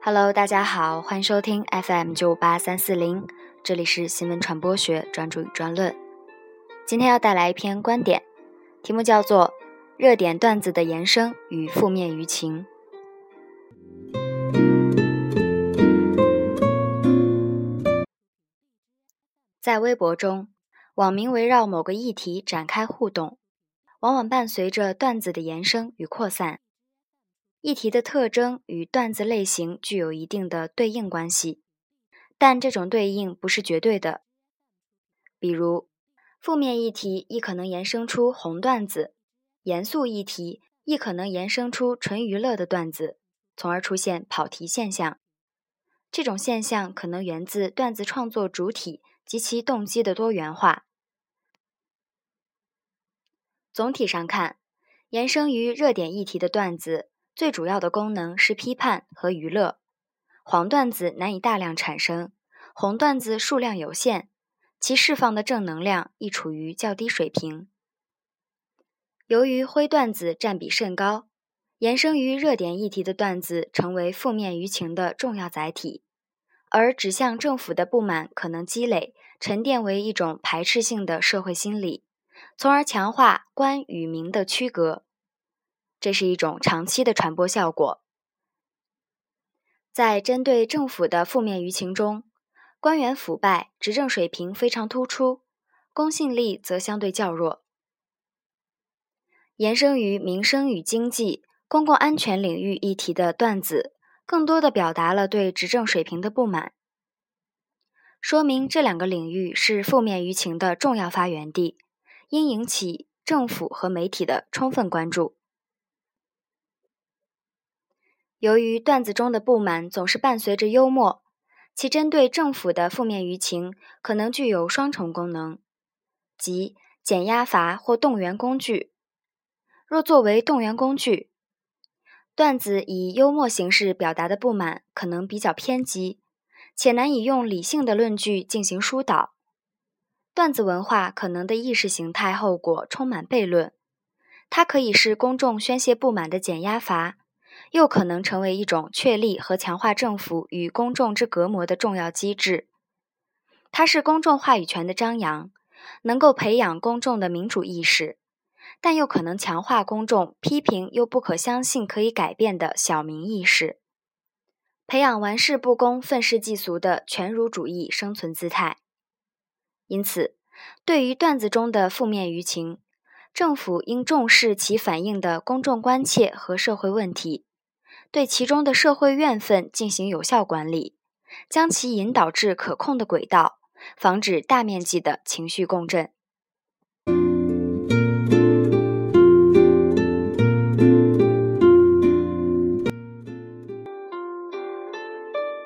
Hello，大家好，欢迎收听 FM 九八三四零，这里是新闻传播学专注与专论。今天要带来一篇观点，题目叫做《热点段子的延伸与负面舆情》。在微博中，网民围绕某个议题展开互动，往往伴随着段子的延伸与扩散。议题的特征与段子类型具有一定的对应关系，但这种对应不是绝对的。比如，负面议题亦可能延伸出红段子，严肃议题亦可能延伸出纯娱乐的段子，从而出现跑题现象。这种现象可能源自段子创作主体及其动机的多元化。总体上看，延伸于热点议题的段子。最主要的功能是批判和娱乐，黄段子难以大量产生，红段子数量有限，其释放的正能量亦处于较低水平。由于灰段子占比甚高，延伸于热点议题的段子成为负面舆情的重要载体，而指向政府的不满可能积累沉淀为一种排斥性的社会心理，从而强化官与民的区隔。这是一种长期的传播效果。在针对政府的负面舆情中，官员腐败、执政水平非常突出，公信力则相对较弱。延伸于民生与经济、公共安全领域议题的段子，更多的表达了对执政水平的不满，说明这两个领域是负面舆情的重要发源地，应引起政府和媒体的充分关注。由于段子中的不满总是伴随着幽默，其针对政府的负面舆情可能具有双重功能，即减压阀或动员工具。若作为动员工具，段子以幽默形式表达的不满可能比较偏激，且难以用理性的论据进行疏导。段子文化可能的意识形态后果充满悖论，它可以是公众宣泄不满的减压阀。又可能成为一种确立和强化政府与公众之隔膜的重要机制。它是公众话语权的张扬，能够培养公众的民主意识，但又可能强化公众批评又不可相信可以改变的小民意识，培养玩世不恭、愤世嫉俗的权儒主义生存姿态。因此，对于段子中的负面舆情，政府应重视其反映的公众关切和社会问题。对其中的社会怨愤进行有效管理，将其引导至可控的轨道，防止大面积的情绪共振。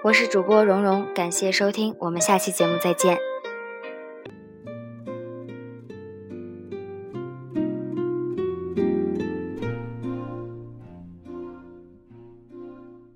我是主播蓉蓉，感谢收听，我们下期节目再见。